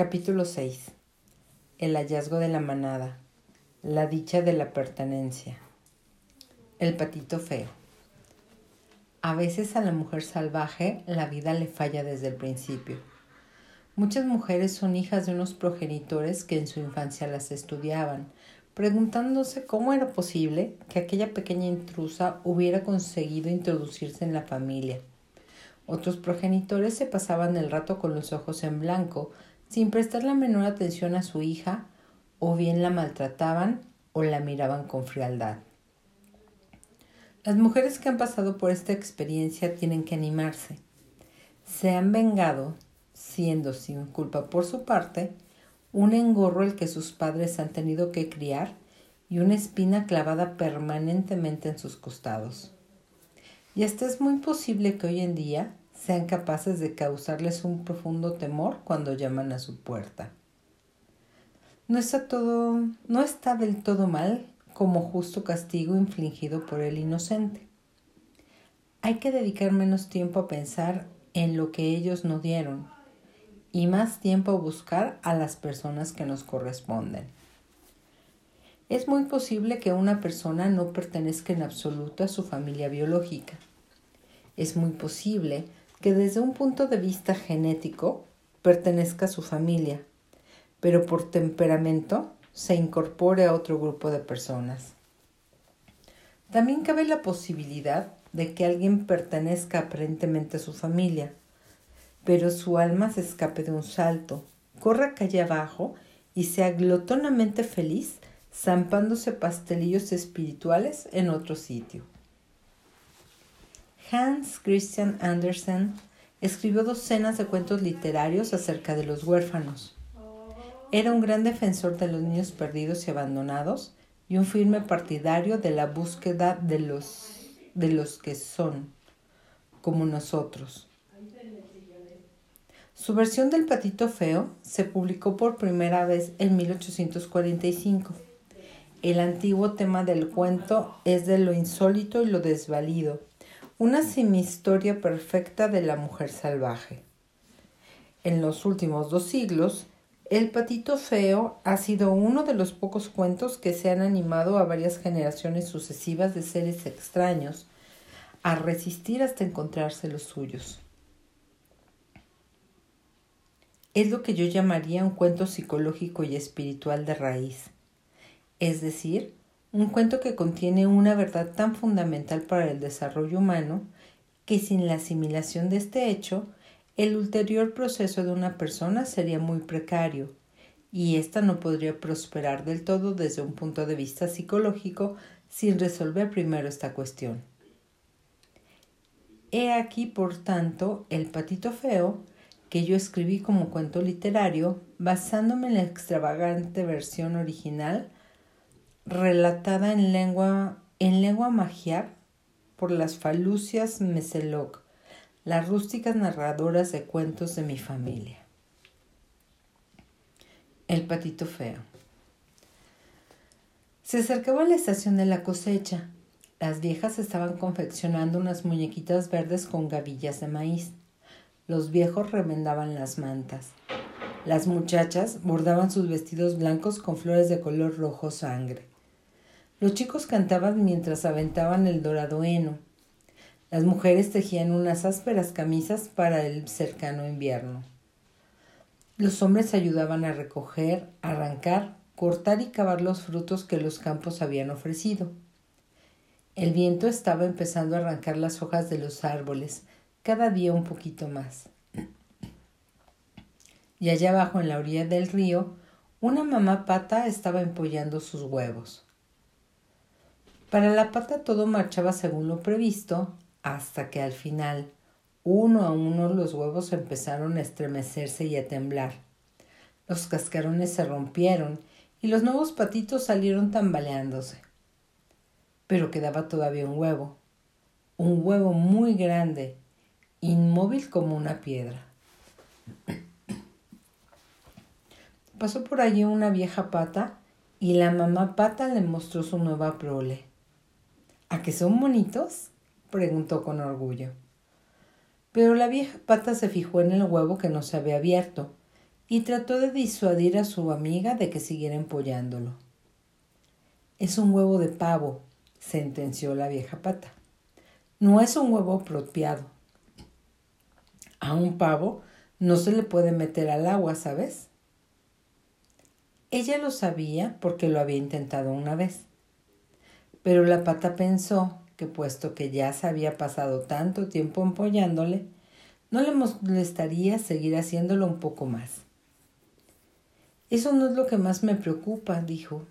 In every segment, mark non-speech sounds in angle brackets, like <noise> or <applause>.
Capítulo 6. El hallazgo de la manada. La dicha de la pertenencia. El patito feo. A veces a la mujer salvaje la vida le falla desde el principio. Muchas mujeres son hijas de unos progenitores que en su infancia las estudiaban, preguntándose cómo era posible que aquella pequeña intrusa hubiera conseguido introducirse en la familia. Otros progenitores se pasaban el rato con los ojos en blanco, sin prestar la menor atención a su hija, o bien la maltrataban o la miraban con frialdad. Las mujeres que han pasado por esta experiencia tienen que animarse. Se han vengado, siendo sin culpa por su parte, un engorro el que sus padres han tenido que criar y una espina clavada permanentemente en sus costados. Y hasta es muy posible que hoy en día sean capaces de causarles un profundo temor cuando llaman a su puerta. No está todo, no está del todo mal como justo castigo infligido por el inocente. Hay que dedicar menos tiempo a pensar en lo que ellos no dieron y más tiempo a buscar a las personas que nos corresponden. Es muy posible que una persona no pertenezca en absoluto a su familia biológica. Es muy posible que desde un punto de vista genético pertenezca a su familia, pero por temperamento se incorpore a otro grupo de personas. También cabe la posibilidad de que alguien pertenezca aparentemente a su familia, pero su alma se escape de un salto, corra calle abajo y sea glotonamente feliz zampándose pastelillos espirituales en otro sitio. Hans Christian Andersen escribió docenas de cuentos literarios acerca de los huérfanos. Era un gran defensor de los niños perdidos y abandonados y un firme partidario de la búsqueda de los, de los que son, como nosotros. Su versión del patito feo se publicó por primera vez en 1845. El antiguo tema del cuento es de lo insólito y lo desvalido, una semihistoria perfecta de la mujer salvaje. En los últimos dos siglos, El patito feo ha sido uno de los pocos cuentos que se han animado a varias generaciones sucesivas de seres extraños a resistir hasta encontrarse los suyos. Es lo que yo llamaría un cuento psicológico y espiritual de raíz, es decir, un cuento que contiene una verdad tan fundamental para el desarrollo humano que sin la asimilación de este hecho, el ulterior proceso de una persona sería muy precario y ésta no podría prosperar del todo desde un punto de vista psicológico sin resolver primero esta cuestión. He aquí, por tanto, El patito feo, que yo escribí como cuento literario, basándome en la extravagante versión original relatada en lengua, en lengua magiar por las falucias Meseloc, las rústicas narradoras de cuentos de mi familia. El patito feo. Se acercaba la estación de la cosecha. Las viejas estaban confeccionando unas muñequitas verdes con gavillas de maíz. Los viejos remendaban las mantas. Las muchachas bordaban sus vestidos blancos con flores de color rojo sangre. Los chicos cantaban mientras aventaban el dorado heno. Las mujeres tejían unas ásperas camisas para el cercano invierno. Los hombres ayudaban a recoger, arrancar, cortar y cavar los frutos que los campos habían ofrecido. El viento estaba empezando a arrancar las hojas de los árboles, cada día un poquito más. Y allá abajo en la orilla del río, una mamá pata estaba empollando sus huevos. Para la pata todo marchaba según lo previsto, hasta que al final, uno a uno los huevos empezaron a estremecerse y a temblar. Los cascarones se rompieron y los nuevos patitos salieron tambaleándose. Pero quedaba todavía un huevo, un huevo muy grande, inmóvil como una piedra. Pasó por allí una vieja pata y la mamá pata le mostró su nueva prole. ¿A que son bonitos? preguntó con orgullo. Pero la vieja pata se fijó en el huevo que no se había abierto y trató de disuadir a su amiga de que siguiera empollándolo. Es un huevo de pavo, sentenció la vieja pata. No es un huevo apropiado. A un pavo no se le puede meter al agua, ¿sabes? Ella lo sabía porque lo había intentado una vez. Pero la pata pensó que puesto que ya se había pasado tanto tiempo empollándole, no le molestaría seguir haciéndolo un poco más. Eso no es lo que más me preocupa, dijo.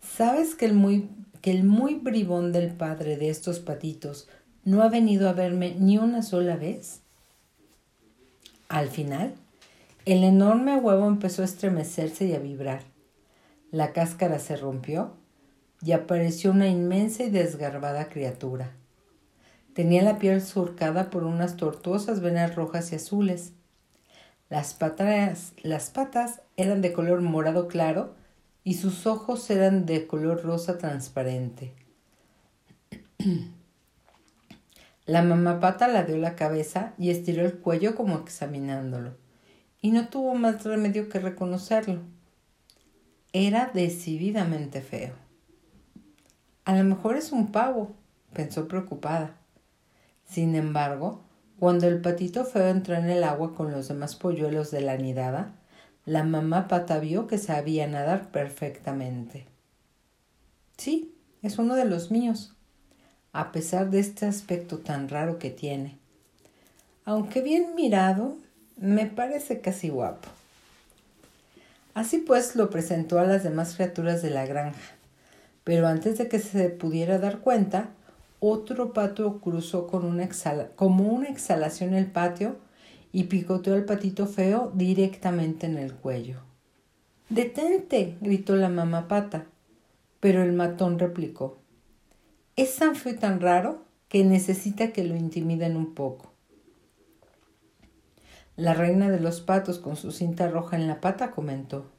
¿Sabes que el muy, que el muy bribón del padre de estos patitos no ha venido a verme ni una sola vez? Al final, el enorme huevo empezó a estremecerse y a vibrar. La cáscara se rompió y apareció una inmensa y desgarbada criatura. Tenía la piel surcada por unas tortuosas venas rojas y azules. Las patas, eran de color morado claro y sus ojos eran de color rosa transparente. <clears throat> La mamá pata la dio la cabeza y estiró el cuello como examinándolo, y no tuvo más remedio que reconocerlo. Era decididamente feo. A lo mejor es un pavo, pensó preocupada. Sin embargo, cuando el patito feo entró en el agua con los demás polluelos de la nidada, la mamá pata vio que sabía nadar perfectamente. Sí, es uno de los míos, a pesar de este aspecto tan raro que tiene. Aunque bien mirado, me parece casi guapo. Así pues lo presentó a las demás criaturas de la granja, pero antes de que se pudiera dar cuenta, otro pato cruzó con una como una exhalación el patio y picoteó al patito feo directamente en el cuello. Detente, gritó la mamá pata, pero el matón replicó. Es tan feo y tan raro que necesita que lo intimiden un poco. La reina de los patos con su cinta roja en la pata comentó.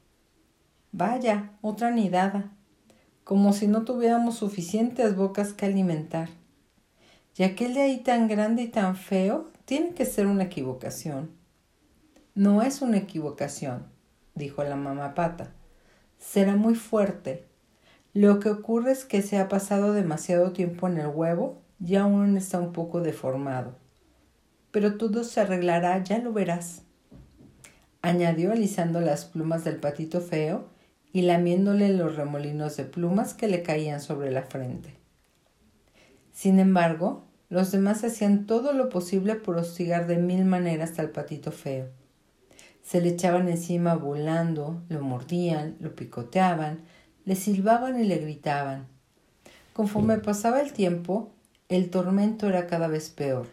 Vaya, otra nidada. Como si no tuviéramos suficientes bocas que alimentar. Y aquel de ahí tan grande y tan feo tiene que ser una equivocación. No es una equivocación, dijo la mamá pata. Será muy fuerte, lo que ocurre es que se ha pasado demasiado tiempo en el huevo y aún está un poco deformado. Pero todo se arreglará, ya lo verás. Añadió alisando las plumas del patito feo y lamiéndole los remolinos de plumas que le caían sobre la frente. Sin embargo, los demás hacían todo lo posible por hostigar de mil maneras al patito feo. Se le echaban encima volando, lo mordían, lo picoteaban, le silbaban y le gritaban. Conforme pasaba el tiempo, el tormento era cada vez peor.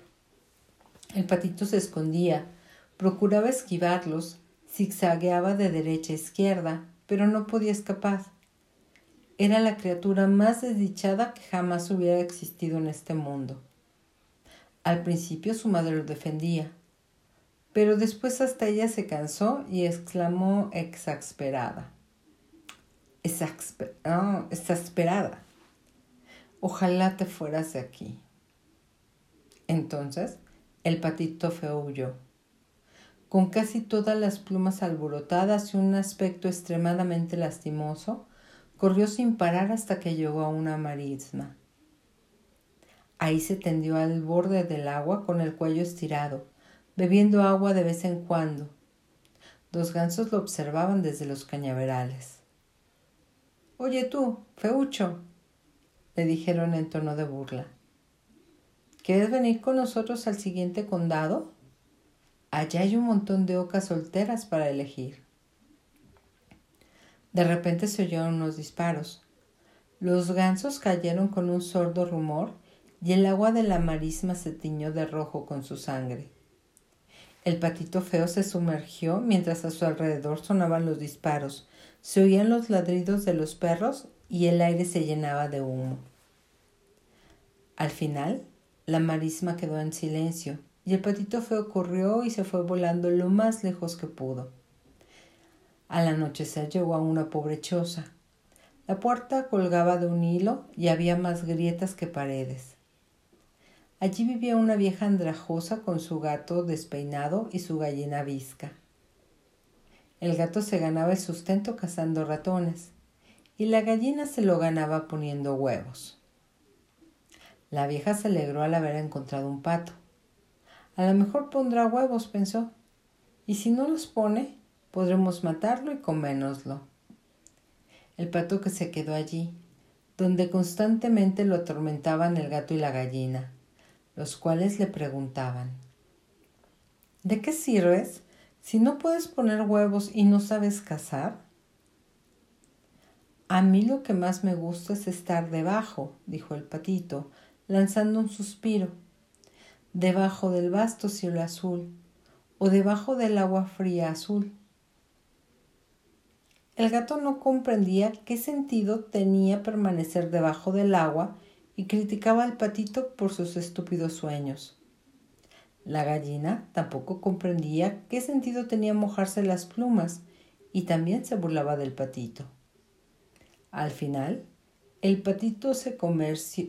El patito se escondía, procuraba esquivarlos, zigzagueaba de derecha a izquierda, pero no podía escapar. Era la criatura más desdichada que jamás hubiera existido en este mundo. Al principio su madre lo defendía, pero después hasta ella se cansó y exclamó exasperada exasperada. Ojalá te fueras de aquí. Entonces el patito feo huyó. Con casi todas las plumas alborotadas y un aspecto extremadamente lastimoso, corrió sin parar hasta que llegó a una marisma. Ahí se tendió al borde del agua con el cuello estirado, bebiendo agua de vez en cuando. Dos gansos lo observaban desde los cañaverales. Oye tú, feucho, le dijeron en tono de burla. ¿Quieres venir con nosotros al siguiente condado? Allá hay un montón de ocas solteras para elegir. De repente se oyeron unos disparos. Los gansos cayeron con un sordo rumor y el agua de la marisma se tiñó de rojo con su sangre. El patito feo se sumergió mientras a su alrededor sonaban los disparos se oían los ladridos de los perros y el aire se llenaba de humo. Al final, la marisma quedó en silencio y el patito feo corrió y se fue volando lo más lejos que pudo. Al anochecer llegó a una pobre choza. La puerta colgaba de un hilo y había más grietas que paredes. Allí vivía una vieja andrajosa con su gato despeinado y su gallina visca. El gato se ganaba el sustento cazando ratones y la gallina se lo ganaba poniendo huevos. La vieja se alegró al haber encontrado un pato. A lo mejor pondrá huevos, pensó, y si no los pone, podremos matarlo y comérnoslo. El pato que se quedó allí, donde constantemente lo atormentaban el gato y la gallina, los cuales le preguntaban ¿De qué sirves si no puedes poner huevos y no sabes cazar? A mí lo que más me gusta es estar debajo, dijo el patito, lanzando un suspiro, debajo del vasto cielo azul, o debajo del agua fría azul. El gato no comprendía qué sentido tenía permanecer debajo del agua y criticaba al patito por sus estúpidos sueños. La gallina tampoco comprendía qué sentido tenía mojarse las plumas y también se burlaba del patito. Al final, el patito se,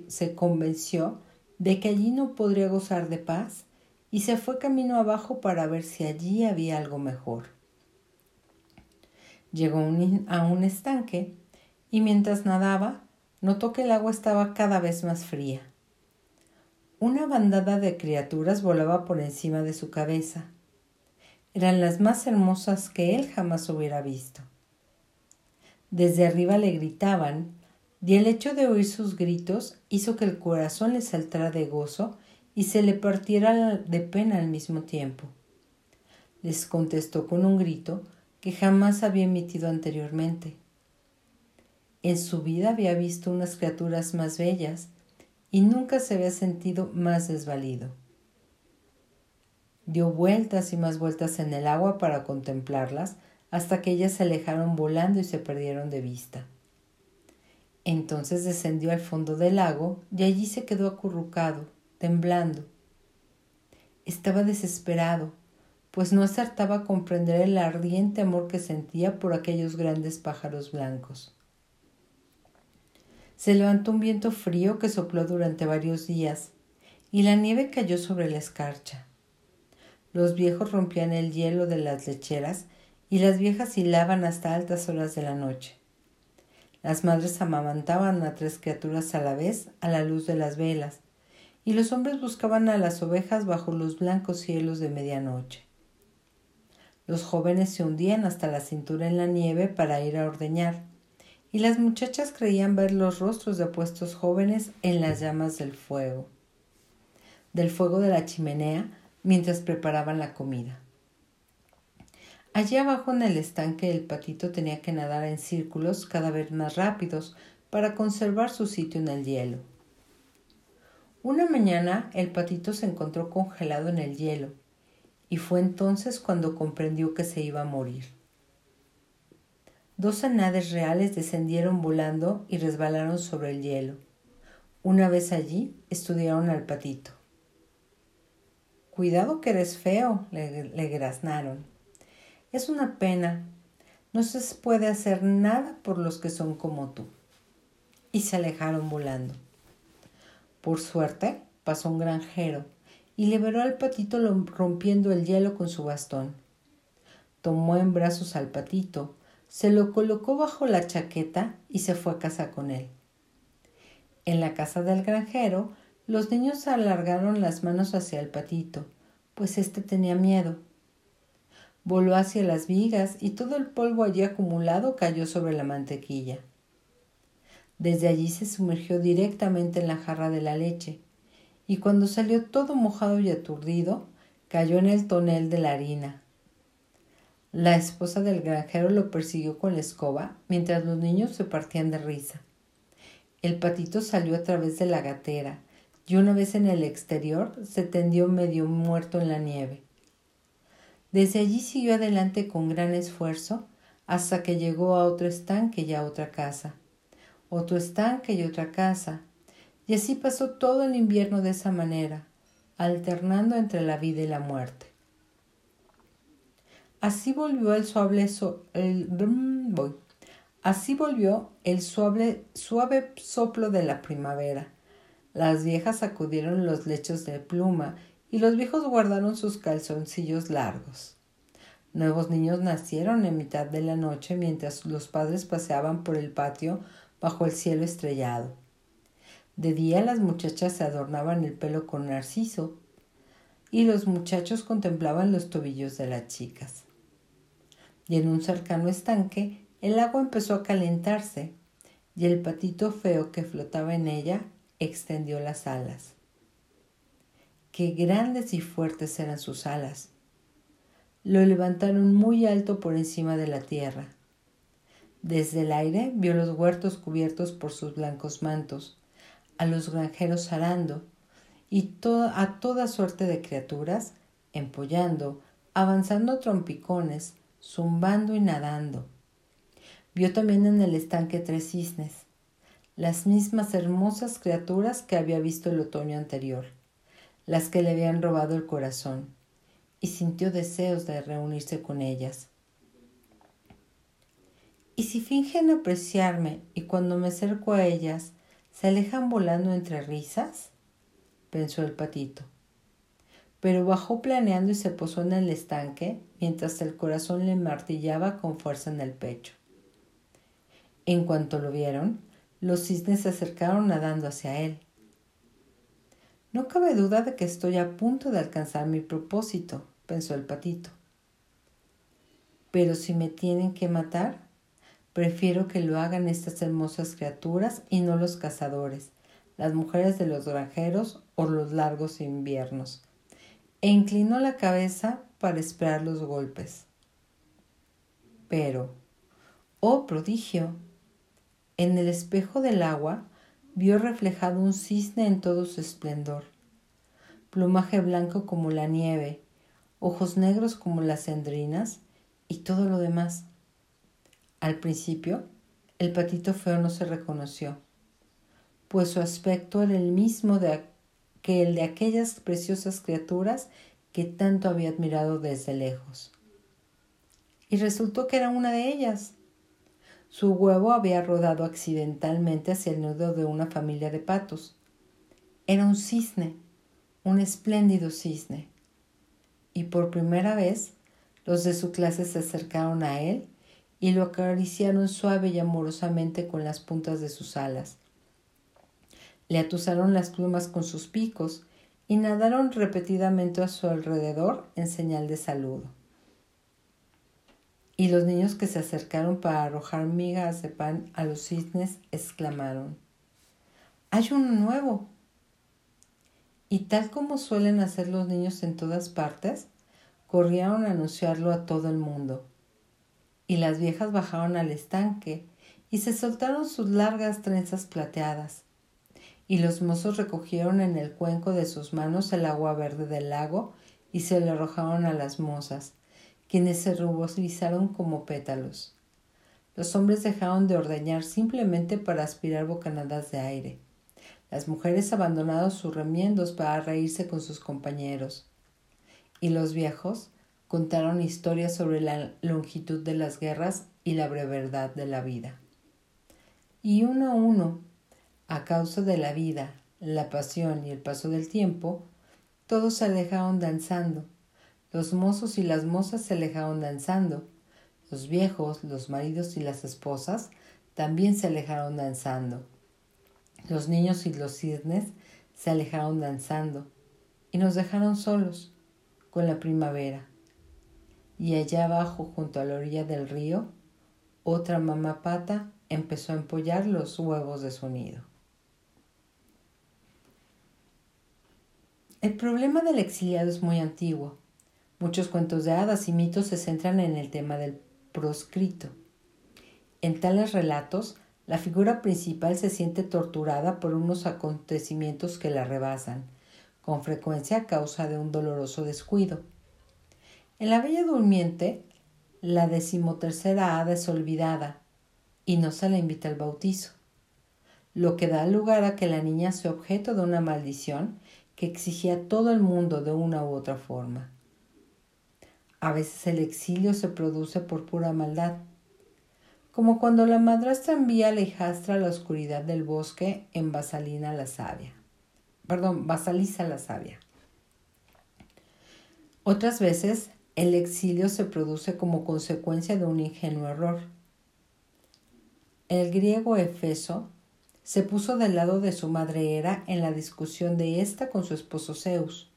se convenció de que allí no podría gozar de paz y se fue camino abajo para ver si allí había algo mejor. Llegó a un estanque y mientras nadaba notó que el agua estaba cada vez más fría. Una bandada de criaturas volaba por encima de su cabeza. Eran las más hermosas que él jamás hubiera visto. Desde arriba le gritaban, y el hecho de oír sus gritos hizo que el corazón le saltara de gozo y se le partiera de pena al mismo tiempo. Les contestó con un grito que jamás había emitido anteriormente. En su vida había visto unas criaturas más bellas y nunca se había sentido más desvalido. Dio vueltas y más vueltas en el agua para contemplarlas hasta que ellas se alejaron volando y se perdieron de vista. Entonces descendió al fondo del lago y allí se quedó acurrucado, temblando. Estaba desesperado, pues no acertaba a comprender el ardiente amor que sentía por aquellos grandes pájaros blancos. Se levantó un viento frío que sopló durante varios días, y la nieve cayó sobre la escarcha. Los viejos rompían el hielo de las lecheras y las viejas hilaban hasta altas horas de la noche. Las madres amamantaban a tres criaturas a la vez a la luz de las velas, y los hombres buscaban a las ovejas bajo los blancos cielos de medianoche. Los jóvenes se hundían hasta la cintura en la nieve para ir a ordeñar, y las muchachas creían ver los rostros de apuestos jóvenes en las llamas del fuego, del fuego de la chimenea mientras preparaban la comida. Allí abajo en el estanque el patito tenía que nadar en círculos cada vez más rápidos para conservar su sitio en el hielo. Una mañana el patito se encontró congelado en el hielo y fue entonces cuando comprendió que se iba a morir. Dos anades reales descendieron volando y resbalaron sobre el hielo. Una vez allí, estudiaron al patito. Cuidado que eres feo, le, le graznaron. Es una pena. No se puede hacer nada por los que son como tú. Y se alejaron volando. Por suerte, pasó un granjero y liberó al patito rompiendo el hielo con su bastón. Tomó en brazos al patito, se lo colocó bajo la chaqueta y se fue a casa con él. En la casa del granjero, los niños alargaron las manos hacia el patito, pues éste tenía miedo. Voló hacia las vigas y todo el polvo allí acumulado cayó sobre la mantequilla. Desde allí se sumergió directamente en la jarra de la leche y cuando salió todo mojado y aturdido, cayó en el tonel de la harina. La esposa del granjero lo persiguió con la escoba mientras los niños se partían de risa. El patito salió a través de la gatera y una vez en el exterior se tendió medio muerto en la nieve. Desde allí siguió adelante con gran esfuerzo hasta que llegó a otro estanque y a otra casa, otro estanque y otra casa, y así pasó todo el invierno de esa manera, alternando entre la vida y la muerte. Así volvió el suave, el, así volvió el suave, suave soplo de la primavera. Las viejas sacudieron los lechos de pluma y los viejos guardaron sus calzoncillos largos. Nuevos niños nacieron en mitad de la noche mientras los padres paseaban por el patio bajo el cielo estrellado. De día las muchachas se adornaban el pelo con narciso y los muchachos contemplaban los tobillos de las chicas. Y en un cercano estanque el agua empezó a calentarse y el patito feo que flotaba en ella extendió las alas. Qué grandes y fuertes eran sus alas. Lo levantaron muy alto por encima de la tierra. Desde el aire vio los huertos cubiertos por sus blancos mantos, a los granjeros arando y a toda suerte de criaturas empollando, avanzando trompicones, zumbando y nadando. Vio también en el estanque tres cisnes, las mismas hermosas criaturas que había visto el otoño anterior, las que le habían robado el corazón, y sintió deseos de reunirse con ellas. ¿Y si fingen apreciarme y cuando me acerco a ellas se alejan volando entre risas? pensó el patito. Pero bajó planeando y se posó en el estanque mientras el corazón le martillaba con fuerza en el pecho. En cuanto lo vieron, los cisnes se acercaron nadando hacia él. No cabe duda de que estoy a punto de alcanzar mi propósito, pensó el patito. Pero si me tienen que matar, Prefiero que lo hagan estas hermosas criaturas y no los cazadores, las mujeres de los granjeros o los largos inviernos. E inclinó la cabeza para esperar los golpes. Pero, oh prodigio, en el espejo del agua vio reflejado un cisne en todo su esplendor, plumaje blanco como la nieve, ojos negros como las cendrinas y todo lo demás. Al principio, el patito feo no se reconoció, pues su aspecto era el mismo que el de aquellas preciosas criaturas que tanto había admirado desde lejos. Y resultó que era una de ellas. Su huevo había rodado accidentalmente hacia el nudo de una familia de patos. Era un cisne, un espléndido cisne. Y por primera vez los de su clase se acercaron a él y lo acariciaron suave y amorosamente con las puntas de sus alas. Le atusaron las plumas con sus picos y nadaron repetidamente a su alrededor en señal de saludo. Y los niños que se acercaron para arrojar migas de pan a los cisnes exclamaron, Hay uno nuevo. Y tal como suelen hacer los niños en todas partes, corrieron a anunciarlo a todo el mundo y las viejas bajaron al estanque y se soltaron sus largas trenzas plateadas, y los mozos recogieron en el cuenco de sus manos el agua verde del lago y se le arrojaron a las mozas, quienes se ruborizaron como pétalos. Los hombres dejaron de ordeñar simplemente para aspirar bocanadas de aire. Las mujeres abandonaron sus remiendos para reírse con sus compañeros. Y los viejos contaron historias sobre la longitud de las guerras y la brevedad de la vida. Y uno a uno, a causa de la vida, la pasión y el paso del tiempo, todos se alejaron danzando. Los mozos y las mozas se alejaron danzando. Los viejos, los maridos y las esposas también se alejaron danzando. Los niños y los cisnes se alejaron danzando y nos dejaron solos con la primavera y allá abajo, junto a la orilla del río, otra mamá pata empezó a empollar los huevos de su nido. El problema del exiliado es muy antiguo. Muchos cuentos de hadas y mitos se centran en el tema del proscrito. En tales relatos, la figura principal se siente torturada por unos acontecimientos que la rebasan, con frecuencia a causa de un doloroso descuido. En la Bella Durmiente, la decimotercera hada es olvidada y no se la invita al bautizo, lo que da lugar a que la niña sea objeto de una maldición que exigía a todo el mundo de una u otra forma. A veces el exilio se produce por pura maldad, como cuando la madrastra envía a la hijastra a la oscuridad del bosque en Basalina la sabia. Perdón, Basaliza la sabia. Otras veces el exilio se produce como consecuencia de un ingenuo error. El griego Efeso se puso del lado de su madre Hera en la discusión de ésta con su esposo Zeus.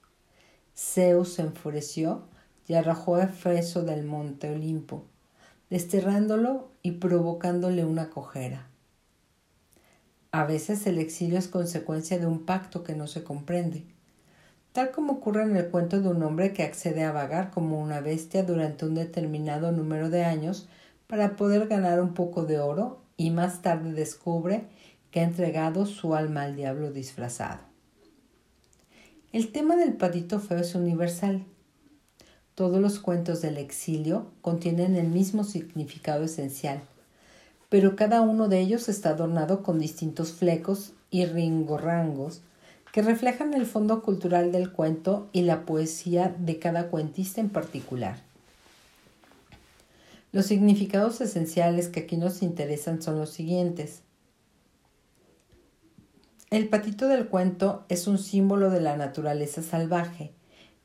Zeus se enfureció y arrojó a Efeso del monte Olimpo, desterrándolo y provocándole una cojera. A veces el exilio es consecuencia de un pacto que no se comprende, tal como ocurre en el cuento de un hombre que accede a vagar como una bestia durante un determinado número de años para poder ganar un poco de oro y más tarde descubre que ha entregado su alma al diablo disfrazado. El tema del patito feo es universal. Todos los cuentos del exilio contienen el mismo significado esencial, pero cada uno de ellos está adornado con distintos flecos y ringorrangos que reflejan el fondo cultural del cuento y la poesía de cada cuentista en particular. Los significados esenciales que aquí nos interesan son los siguientes. El patito del cuento es un símbolo de la naturaleza salvaje,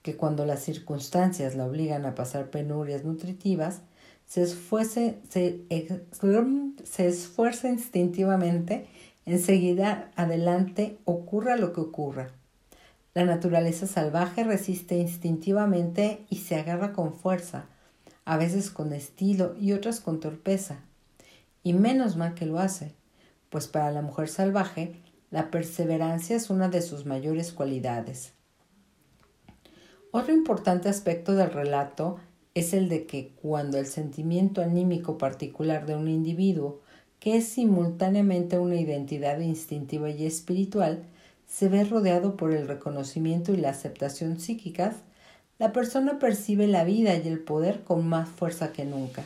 que cuando las circunstancias la obligan a pasar penurias nutritivas, se, esfuerce, se, esfuerza instintivamente en adelante ocurra lo que ocurra. La naturaleza salvaje resiste instintivamente y se agarra con fuerza, a veces con estilo y otras con torpeza. Y menos mal que lo hace, pues para la mujer salvaje la perseverancia es una de sus mayores cualidades. Otro importante aspecto del relato es el de que cuando el sentimiento anímico particular de un individuo, que es simultáneamente una identidad instintiva y espiritual, se ve rodeado por el reconocimiento y la aceptación psíquicas, la persona percibe la vida y el poder con más fuerza que nunca.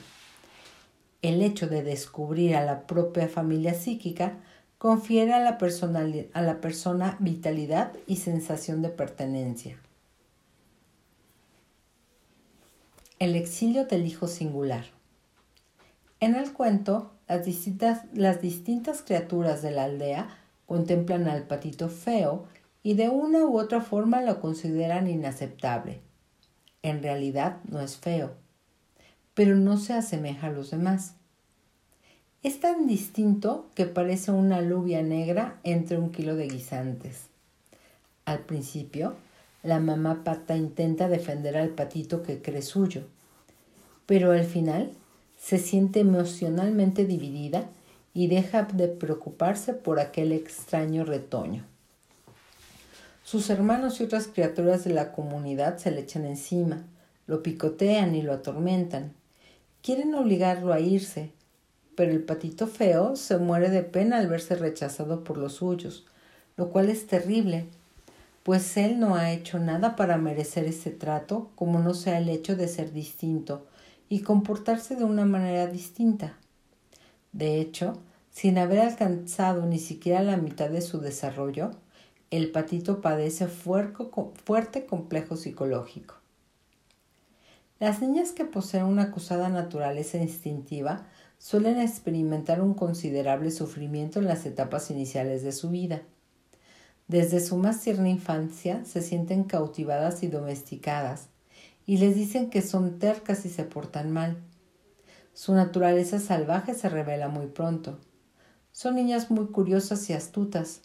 El hecho de descubrir a la propia familia psíquica confiere a la, persona vitalidad y sensación de pertenencia. El exilio del hijo singular. En el cuento, las distintas, las distintas criaturas de la aldea contemplan al patito feo y de una u otra forma lo consideran inaceptable. En realidad no es feo, pero no se asemeja a los demás. Es tan distinto que parece una alubia negra entre un kilo de guisantes. Al principio, la mamá pata intenta defender al patito que cree suyo, pero al final se siente emocionalmente dividida y deja de preocuparse por aquel extraño retoño. Sus hermanos y otras criaturas de la comunidad se le echan encima, lo picotean y lo atormentan. Quieren obligarlo a irse, pero el patito feo se muere de pena al verse rechazado por los suyos, lo cual es terrible, pues él no ha hecho nada para merecer ese trato, como no sea el hecho de ser distinto y comportarse de una manera distinta. De hecho, sin haber alcanzado ni siquiera la mitad de su desarrollo, el patito padece fuerte complejo psicológico. Las niñas que poseen una acusada naturaleza instintiva suelen experimentar un considerable sufrimiento en las etapas iniciales de su vida. Desde su más tierna infancia se sienten cautivadas y domesticadas, y les dicen que son tercas y se portan mal. Su naturaleza salvaje se revela muy pronto. Son niñas muy curiosas y astutas,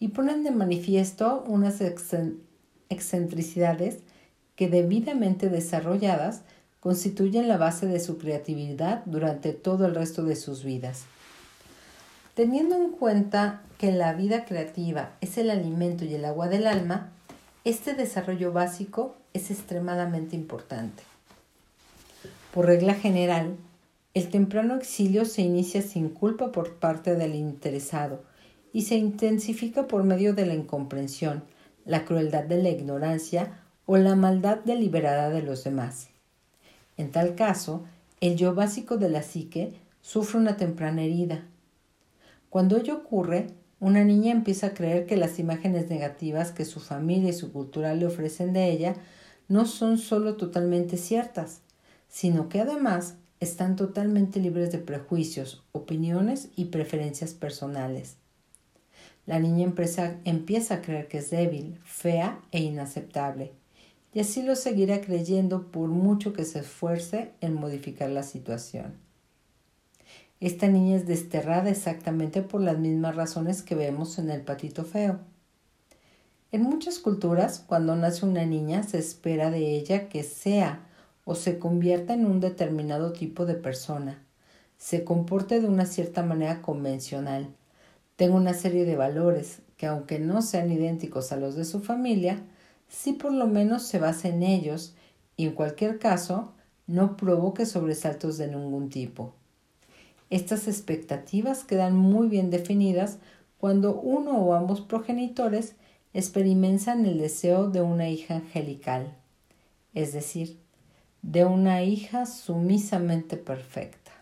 y ponen de manifiesto unas excentricidades que debidamente desarrolladas constituyen la base de su creatividad durante todo el resto de sus vidas. Teniendo en cuenta que la vida creativa es el alimento y el agua del alma, este desarrollo básico es extremadamente importante. Por regla general, el temprano exilio se inicia sin culpa por parte del interesado y se intensifica por medio de la incomprensión, la crueldad de la ignorancia o la maldad deliberada de los demás. En tal caso, el yo básico de la psique sufre una temprana herida. Cuando ello ocurre, una niña empieza a creer que las imágenes negativas que su familia y su cultura le ofrecen de ella no son solo totalmente ciertas, sino que además están totalmente libres de prejuicios, opiniones y preferencias personales. La niña empieza, a creer que es débil, fea e inaceptable, y así lo seguirá creyendo por mucho que se esfuerce en modificar la situación. Esta niña es desterrada exactamente por las mismas razones que vemos en el patito feo. En muchas culturas, cuando nace una niña, se espera de ella que sea o se convierta en un determinado tipo de persona, se comporte de una cierta manera convencional, tenga una serie de valores que aunque no sean idénticos a los de su familia, sí por lo menos se base en ellos y en cualquier caso no provoque sobresaltos de ningún tipo. Estas expectativas quedan muy bien definidas cuando uno o ambos progenitores experimentan el deseo de una hija angelical, es decir, de una hija sumisamente perfecta.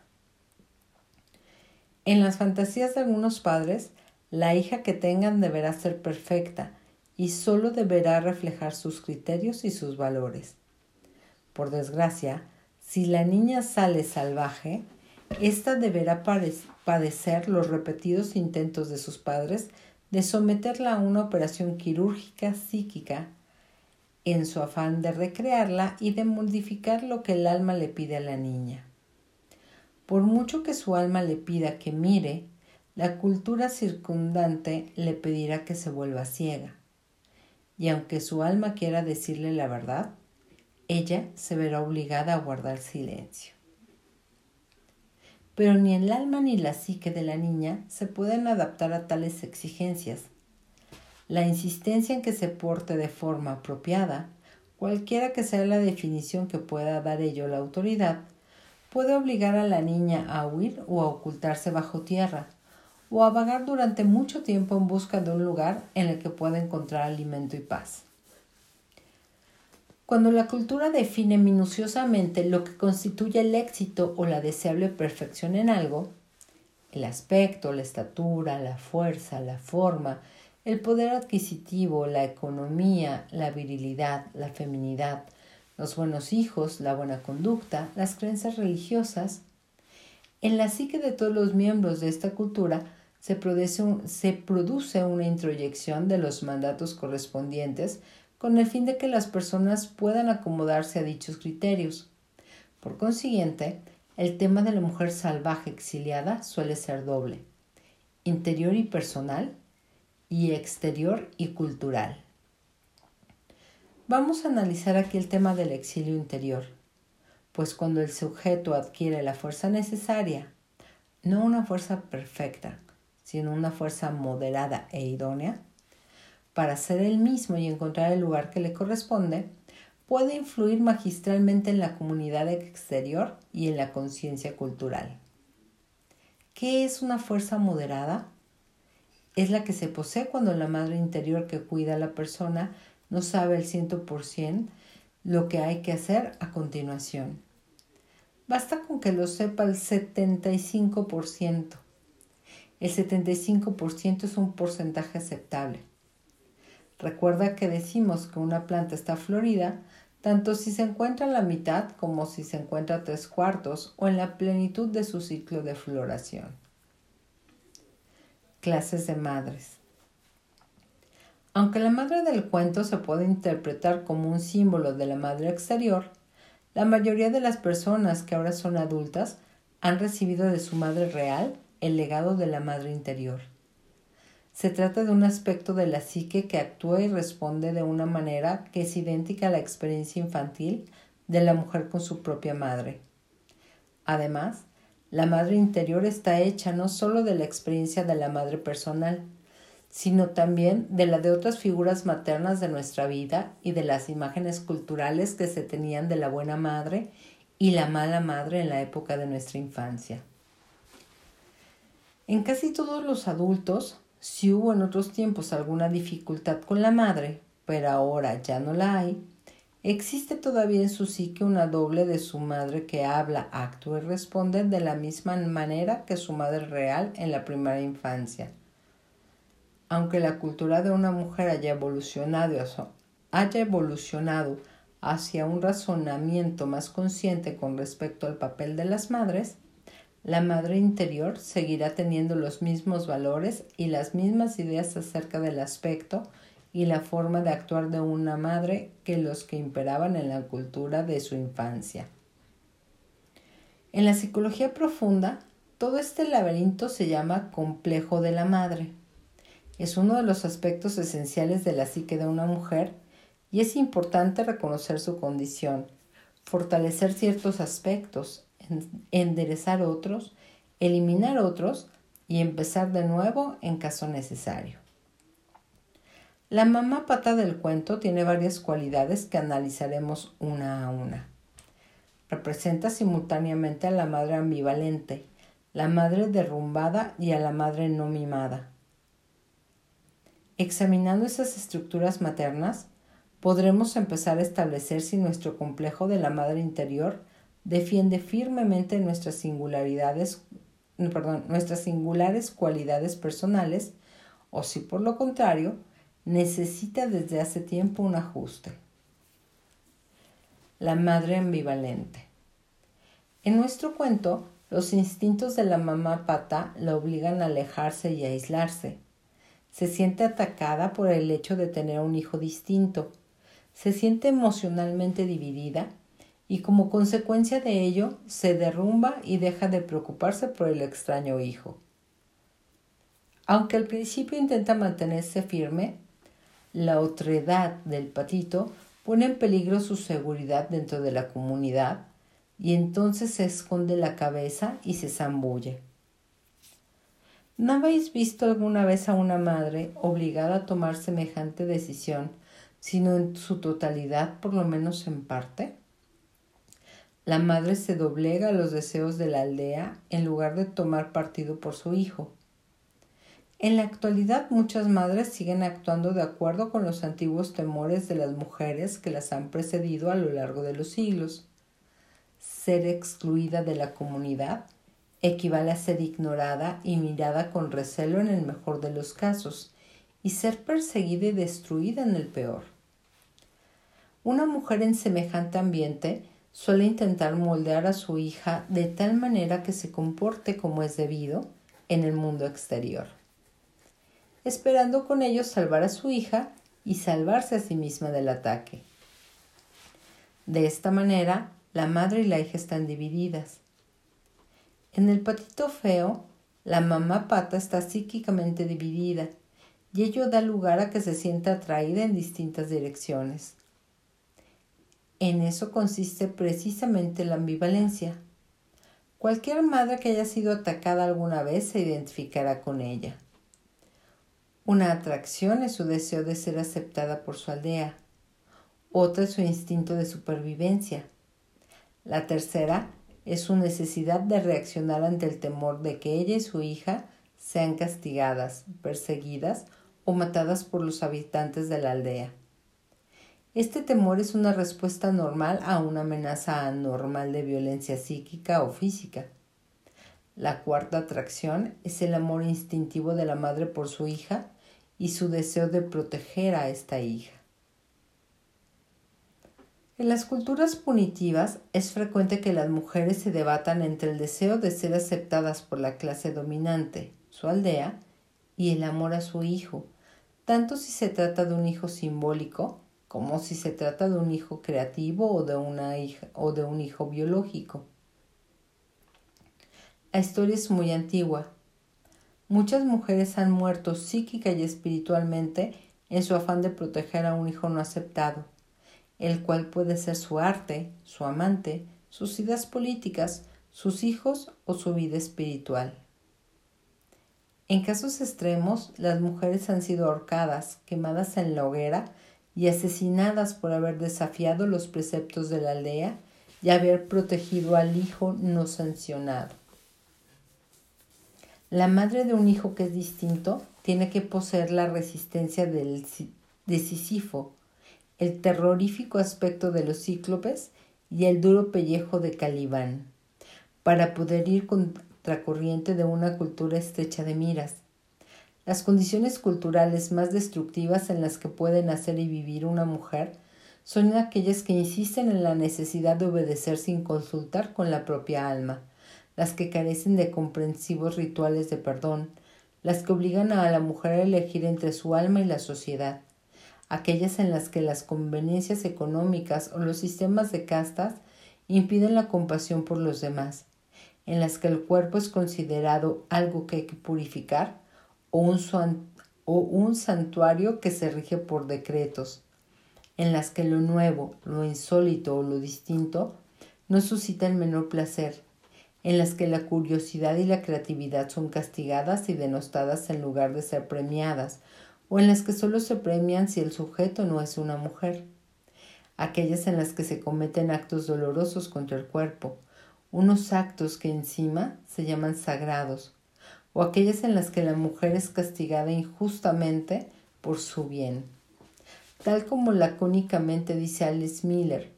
En las fantasías de algunos padres, la hija que tengan deberá ser perfecta y solo deberá reflejar sus criterios y sus valores. Por desgracia, si la niña sale salvaje, ésta deberá padecer los repetidos intentos de sus padres de someterla a una operación quirúrgica psíquica en su afán de recrearla y de modificar lo que el alma le pide a la niña. Por mucho que su alma le pida que mire, la cultura circundante le pedirá que se vuelva ciega y aunque su alma quiera decirle la verdad, ella se verá obligada a guardar silencio. Pero ni el alma ni la psique de la niña se pueden adaptar a tales exigencias. La insistencia en que se porte de forma apropiada, cualquiera que sea la definición que pueda dar ello la autoridad, puede obligar a la niña a huir o a ocultarse bajo tierra, o a vagar durante mucho tiempo en busca de un lugar en el que pueda encontrar alimento y paz. Cuando la cultura define minuciosamente lo que constituye el éxito o la deseable perfección en algo, el aspecto, la estatura, la fuerza, la forma, el poder adquisitivo, la economía, la virilidad, la feminidad, los buenos hijos, la buena conducta, las creencias religiosas, en la psique de todos los miembros de esta cultura se produce, una introyección de los mandatos correspondientes con el fin de que las personas puedan acomodarse a dichos criterios. Por consiguiente, el tema de la mujer salvaje exiliada suele ser doble, interior y personal y exterior y cultural. Vamos a analizar aquí el tema del exilio interior, pues cuando el sujeto adquiere la fuerza necesaria, no una fuerza perfecta, sino una fuerza moderada e idónea, para ser el mismo y encontrar el lugar que le corresponde, puede influir magistralmente en la comunidad exterior y en la conciencia cultural. ¿Qué es una fuerza moderada? Es la que se posee cuando la madre interior que cuida a la persona no sabe al ciento por cien lo que hay que hacer a continuación. Basta con que lo sepa el 75%. El 75% es un porcentaje aceptable. Recuerda que decimos que una planta está florida tanto si se encuentra en la mitad como si se encuentra tres cuartos o en la plenitud de su ciclo de floración. Clases de madres. Aunque la madre del cuento se puede interpretar como un símbolo de la madre exterior, la mayoría de las personas que ahora son adultas han recibido de su madre real el legado de la madre interior. Se trata de un aspecto de la psique que actúa y responde de una manera que es idéntica a la experiencia infantil de la mujer con su propia madre. Además, la madre interior está hecha no solo de la experiencia de la madre personal, sino también de la de otras figuras maternas de nuestra vida y de las imágenes culturales que se tenían de la buena madre y la mala madre en la época de nuestra infancia. En casi todos los adultos, si hubo en otros tiempos alguna dificultad con la madre, pero ahora ya no la hay, existe todavía en su psique una doble de su madre que habla, actúa y responde de la misma manera que su madre real en la primera infancia. Aunque la cultura de una mujer haya evolucionado, haya evolucionado hacia un razonamiento más consciente con respecto al papel de las madres, la madre interior seguirá teniendo los mismos valores y las mismas ideas acerca del aspecto y la forma de actuar de una madre que los que imperaban en la cultura de su infancia. En la psicología profunda, todo este laberinto se llama complejo de la madre. Es uno de los aspectos esenciales de la psique de una mujer y es importante reconocer su condición, fortalecer ciertos aspectos, enderezar otros, eliminar otros y empezar de nuevo en caso necesario. La mamá pata del cuento tiene varias cualidades que analizaremos una a una. Representa simultáneamente a la madre ambivalente, la madre derrumbada y a la madre no mimada. Examinando esas estructuras maternas, podremos empezar a establecer si nuestro complejo de la madre interior defiende firmemente nuestras singularidades, perdón, nuestras singulares cualidades personales o si por lo contrario necesita desde hace tiempo un ajuste. La madre ambivalente. En nuestro cuento, los instintos de la mamá pata la obligan a alejarse y aislarse. Se siente atacada por el hecho de tener un hijo distinto. Se siente emocionalmente dividida y como consecuencia de ello se derrumba y deja de preocuparse por el extraño hijo. Aunque al principio intenta mantenerse firme, la otredad del patito pone en peligro su seguridad dentro de la comunidad y entonces se esconde la cabeza y se zambulle. ¿No habéis visto alguna vez a una madre obligada a tomar semejante decisión, sino en su totalidad, por lo menos en parte? La madre se doblega a los deseos de la aldea en lugar de tomar partido por su hijo. En la actualidad muchas madres siguen actuando de acuerdo con los antiguos temores de las mujeres que las han precedido a lo largo de los siglos. Ser excluida de la comunidad equivale a ser ignorada y mirada con recelo en el mejor de los casos, y ser perseguida y destruida en el peor. Una mujer en semejante ambiente suele intentar moldear a su hija de tal manera que se comporte como es debido en el mundo exterior, esperando con ello salvar a su hija y salvarse a sí misma del ataque. De esta manera, la madre y la hija están divididas. En el patito feo, la mamá pata está psíquicamente dividida y ello da lugar a que se sienta atraída en distintas direcciones. En eso consiste precisamente la ambivalencia. Cualquier madre que haya sido atacada alguna vez se identificará con ella. Una atracción es su deseo de ser aceptada por su aldea. Otra es su instinto de supervivencia. La tercera es su necesidad de reaccionar ante el temor de que ella y su hija sean castigadas, perseguidas o matadas por los habitantes de la aldea. Este temor es una respuesta normal a una amenaza anormal de violencia psíquica o física. La cuarta atracción es el amor instintivo de la madre por su hija y su deseo de proteger a esta hija. En las culturas punitivas es frecuente que las mujeres se debatan entre el deseo de ser aceptadas por la clase dominante, su aldea, y el amor a su hijo, tanto si se trata de un hijo simbólico como si se trata de un hijo creativo o de, una hija, o de un hijo biológico. La historia es muy antigua. Muchas mujeres han muerto psíquica y espiritualmente en su afán de proteger a un hijo no aceptado, el cual puede ser su arte, su amante, sus ideas políticas, sus hijos o su vida espiritual. En casos extremos, las mujeres han sido ahorcadas, quemadas en la hoguera y asesinadas por haber desafiado los preceptos de la aldea y haber protegido al hijo no sancionado. La madre de un hijo que es distinto tiene que poseer la resistencia del, de Sísifo, el terrorífico aspecto de los cíclopes y el duro pellejo de Calibán, para poder ir contracorriente de una cultura estrecha de miras, las condiciones culturales más destructivas en las que puede nacer y vivir una mujer son aquellas que insisten en la necesidad de obedecer sin consultar con la propia alma, las que carecen de comprensivos rituales de perdón, las que obligan a la mujer a elegir entre su alma y la sociedad, aquellas en las que las conveniencias económicas o los sistemas de castas impiden la compasión por los demás, en las que el cuerpo es considerado algo que hay que purificar o un, o un santuario que se rige por decretos, en las que lo nuevo, lo insólito o lo distinto no suscita el menor placer, en las que la curiosidad y la creatividad son castigadas y denostadas en lugar de ser premiadas, o en las que solo se premian si el sujeto no es una mujer, aquellas en las que se cometen actos dolorosos contra el cuerpo, unos actos que encima se llaman sagrados, o aquellas en las que la mujer es castigada injustamente por su bien, tal como lacónicamente dice Alice Miller,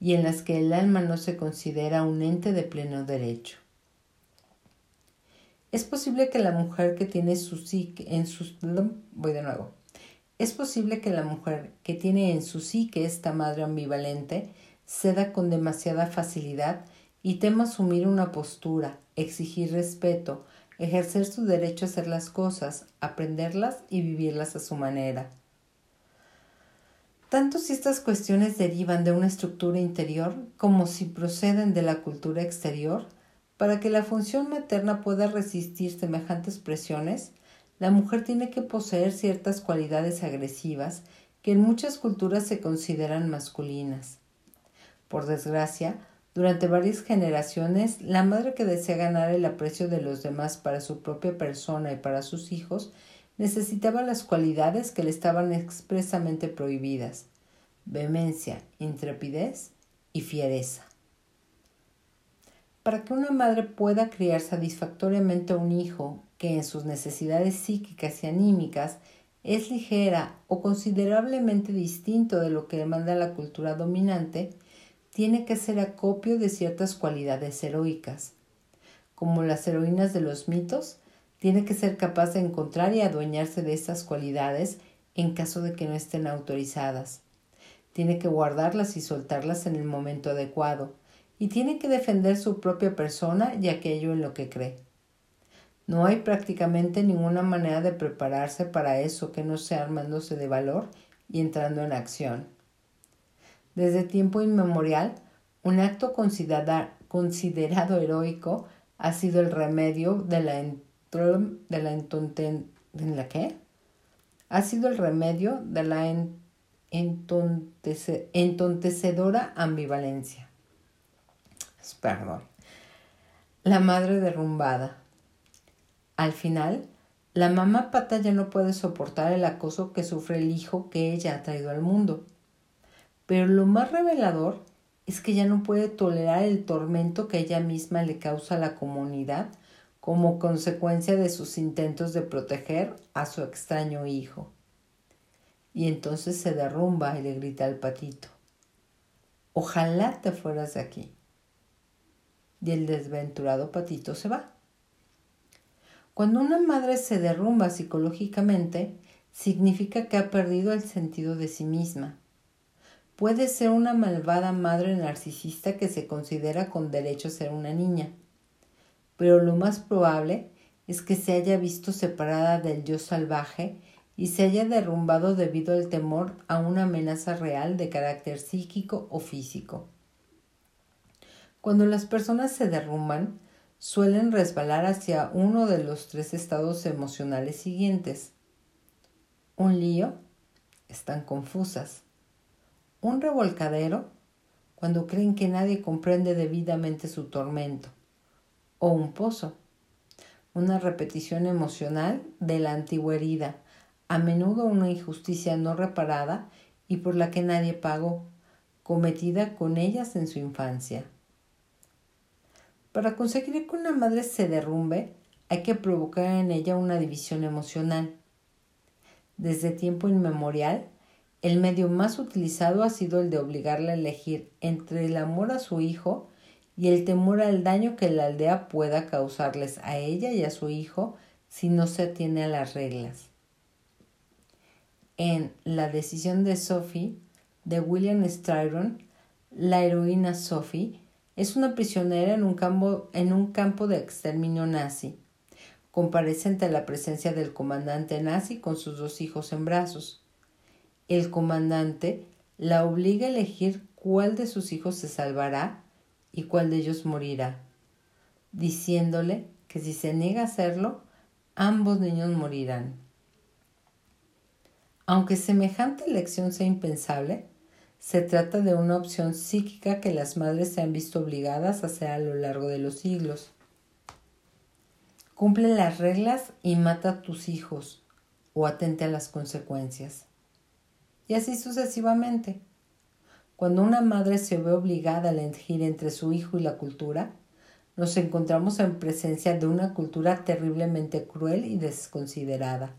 y en las que el alma no se considera un ente de pleno derecho. Es posible que la mujer que tiene su psique en sus voy de nuevo. Es posible que la mujer que tiene en su psique esta madre ambivalente ceda con demasiada facilidad y tema asumir una postura, exigir respeto, ejercer su derecho a hacer las cosas, aprenderlas y vivirlas a su manera. Tanto si estas cuestiones derivan de una estructura interior como si proceden de la cultura exterior, para que la función materna pueda resistir semejantes presiones, la mujer tiene que poseer ciertas cualidades agresivas que en muchas culturas se consideran masculinas. Por desgracia, durante varias generaciones, la madre que desea ganar el aprecio de los demás para su propia persona y para sus hijos necesitaba las cualidades que le estaban expresamente prohibidas vehemencia, intrepidez y fiereza. Para que una madre pueda criar satisfactoriamente a un hijo que en sus necesidades psíquicas y anímicas es ligera o considerablemente distinto de lo que demanda la cultura dominante, tiene que ser acopio de ciertas cualidades heroicas. Como las heroínas de los mitos, tiene que ser capaz de encontrar y adueñarse de esas cualidades en caso de que no estén autorizadas. Tiene que guardarlas y soltarlas en el momento adecuado, y tiene que defender su propia persona y aquello en lo que cree. No hay prácticamente ninguna manera de prepararse para eso que no sea armándose de valor y entrando en acción. Desde tiempo inmemorial, un acto considerado heroico ha sido el remedio de la, de la, ¿de la qué? Ha sido el remedio de la entontecedora ambivalencia. Perdón. La madre derrumbada. Al final, la mamá pata ya no puede soportar el acoso que sufre el hijo que ella ha traído al mundo. Pero lo más revelador es que ya no puede tolerar el tormento que ella misma le causa a la comunidad como consecuencia de sus intentos de proteger a su extraño hijo. Y entonces se derrumba y le grita al patito, ojalá te fueras de aquí. Y el desventurado patito se va. Cuando una madre se derrumba psicológicamente, significa que ha perdido el sentido de sí misma puede ser una malvada madre narcisista que se considera con derecho a ser una niña, pero lo más probable es que se haya visto separada del yo salvaje y se haya derrumbado debido al temor a una amenaza real de carácter psíquico o físico. Cuando las personas se derrumban, suelen resbalar hacia uno de los tres estados emocionales siguientes. Un lío, están confusas un revolcadero cuando creen que nadie comprende debidamente su tormento, o un pozo, una repetición emocional de la antigua herida, a menudo una injusticia no reparada y por la que nadie pagó, cometida con ellas en su infancia. Para conseguir que una madre se derrumbe, hay que provocar en ella una división emocional. Desde tiempo inmemorial, el medio más utilizado ha sido el de obligarla a elegir entre el amor a su hijo y el temor al daño que la aldea pueda causarles a ella y a su hijo si no se atiene a las reglas. En La decisión de Sophie, de William Styron, la heroína Sophie es una prisionera en un campo, en un campo de exterminio nazi. Comparece ante la presencia del comandante nazi con sus dos hijos en brazos. El comandante la obliga a elegir cuál de sus hijos se salvará y cuál de ellos morirá, diciéndole que si se niega a hacerlo, ambos niños morirán. Aunque semejante elección sea impensable, se trata de una opción psíquica que las madres se han visto obligadas a hacer a lo largo de los siglos. Cumple las reglas y mata a tus hijos o atente a las consecuencias. Y así sucesivamente. Cuando una madre se ve obligada a elegir entre su hijo y la cultura, nos encontramos en presencia de una cultura terriblemente cruel y desconsiderada.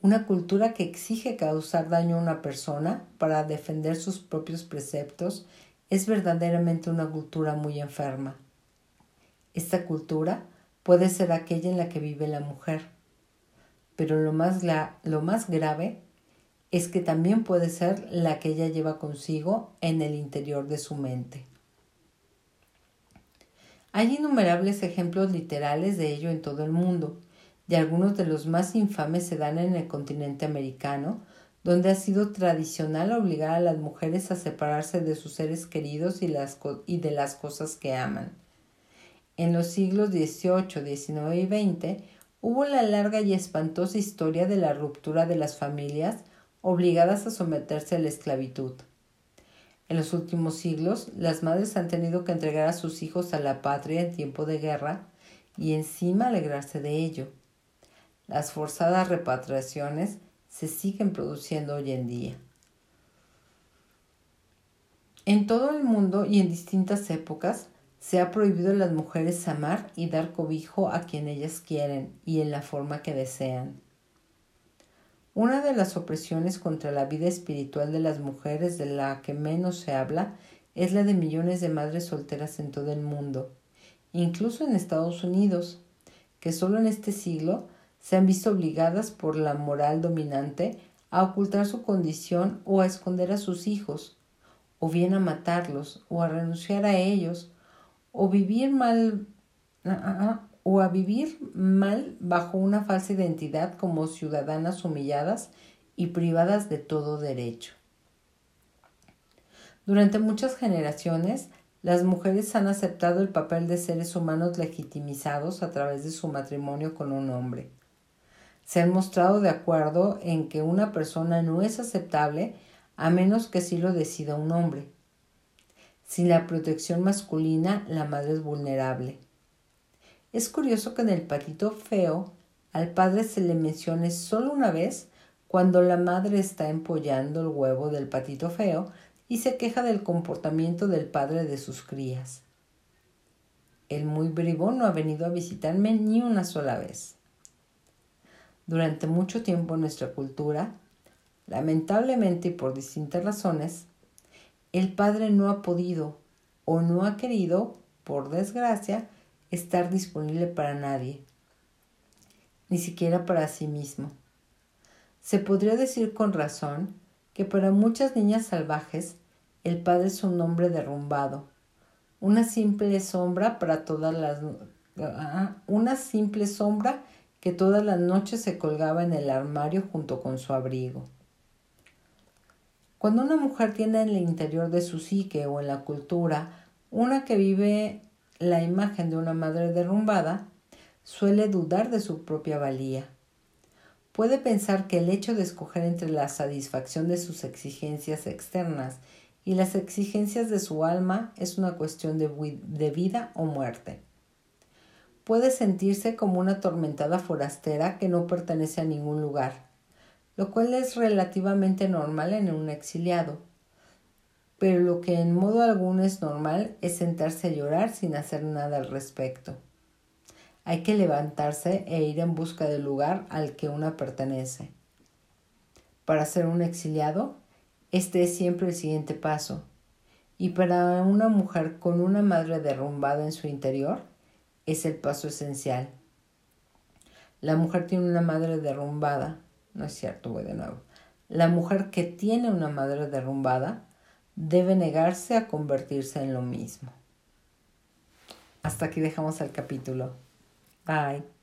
Una cultura que exige causar daño a una persona para defender sus propios preceptos es verdaderamente una cultura muy enferma. Esta cultura puede ser aquella en la que vive la mujer, pero lo más, lo más grave es que también puede ser la que ella lleva consigo en el interior de su mente. Hay innumerables ejemplos literales de ello en todo el mundo, y algunos de los más infames se dan en el continente americano, donde ha sido tradicional obligar a las mujeres a separarse de sus seres queridos y, las y de las cosas que aman. En los siglos XVIII, XIX y XX hubo la larga y espantosa historia de la ruptura de las familias obligadas a someterse a la esclavitud. En los últimos siglos, las madres han tenido que entregar a sus hijos a la patria en tiempo de guerra y encima alegrarse de ello. Las forzadas repatriaciones se siguen produciendo hoy en día. En todo el mundo y en distintas épocas se ha prohibido a las mujeres amar y dar cobijo a quien ellas quieren y en la forma que desean. Una de las opresiones contra la vida espiritual de las mujeres de la que menos se habla es la de millones de madres solteras en todo el mundo, incluso en Estados Unidos, que solo en este siglo se han visto obligadas por la moral dominante a ocultar su condición o a esconder a sus hijos, o bien a matarlos, o a renunciar a ellos, o vivir mal ah, ah, ah, o a vivir mal bajo una falsa identidad como ciudadanas humilladas y privadas de todo derecho. Durante muchas generaciones, las mujeres han aceptado el papel de seres humanos legitimizados a través de su matrimonio con un hombre se han mostrado de acuerdo en que una persona no es aceptable a menos que sí lo decida un hombre. Sin la protección masculina, la madre es vulnerable. Es curioso que en el patito feo al padre se le mencione solo una vez cuando la madre está empollando el huevo del patito feo y se queja del comportamiento del padre de sus crías. El muy bribón no ha venido a visitarme ni una sola vez. Durante mucho tiempo en nuestra cultura, lamentablemente y por distintas razones, el padre no ha podido o no ha querido, por desgracia, estar disponible para nadie, ni siquiera para sí mismo. Se podría decir con razón que para muchas niñas salvajes el padre es un hombre derrumbado, una simple sombra para todas las ah, una simple sombra que todas las noches se colgaba en el armario junto con su abrigo. Cuando una mujer tiene en el interior de su psique o en la cultura una que vive la imagen de una madre derrumbada, suele dudar de su propia valía. Puede pensar que el hecho de escoger entre la satisfacción de sus exigencias externas y las exigencias de su alma es una cuestión de, vida o muerte puede sentirse como una atormentada forastera que no pertenece a ningún lugar, lo cual es relativamente normal en un exiliado. Pero lo que en modo alguno es normal es sentarse a llorar sin hacer nada al respecto. Hay que levantarse e ir en busca del lugar al que una pertenece. Para ser un exiliado, este es siempre el siguiente paso. Y para una mujer con una madre derrumbada en su interior, es el paso esencial. La mujer tiene una madre derrumbada. No es cierto, voy de nuevo. La mujer que tiene una madre derrumbada debe negarse a convertirse en lo mismo. Hasta aquí dejamos el capítulo. Bye.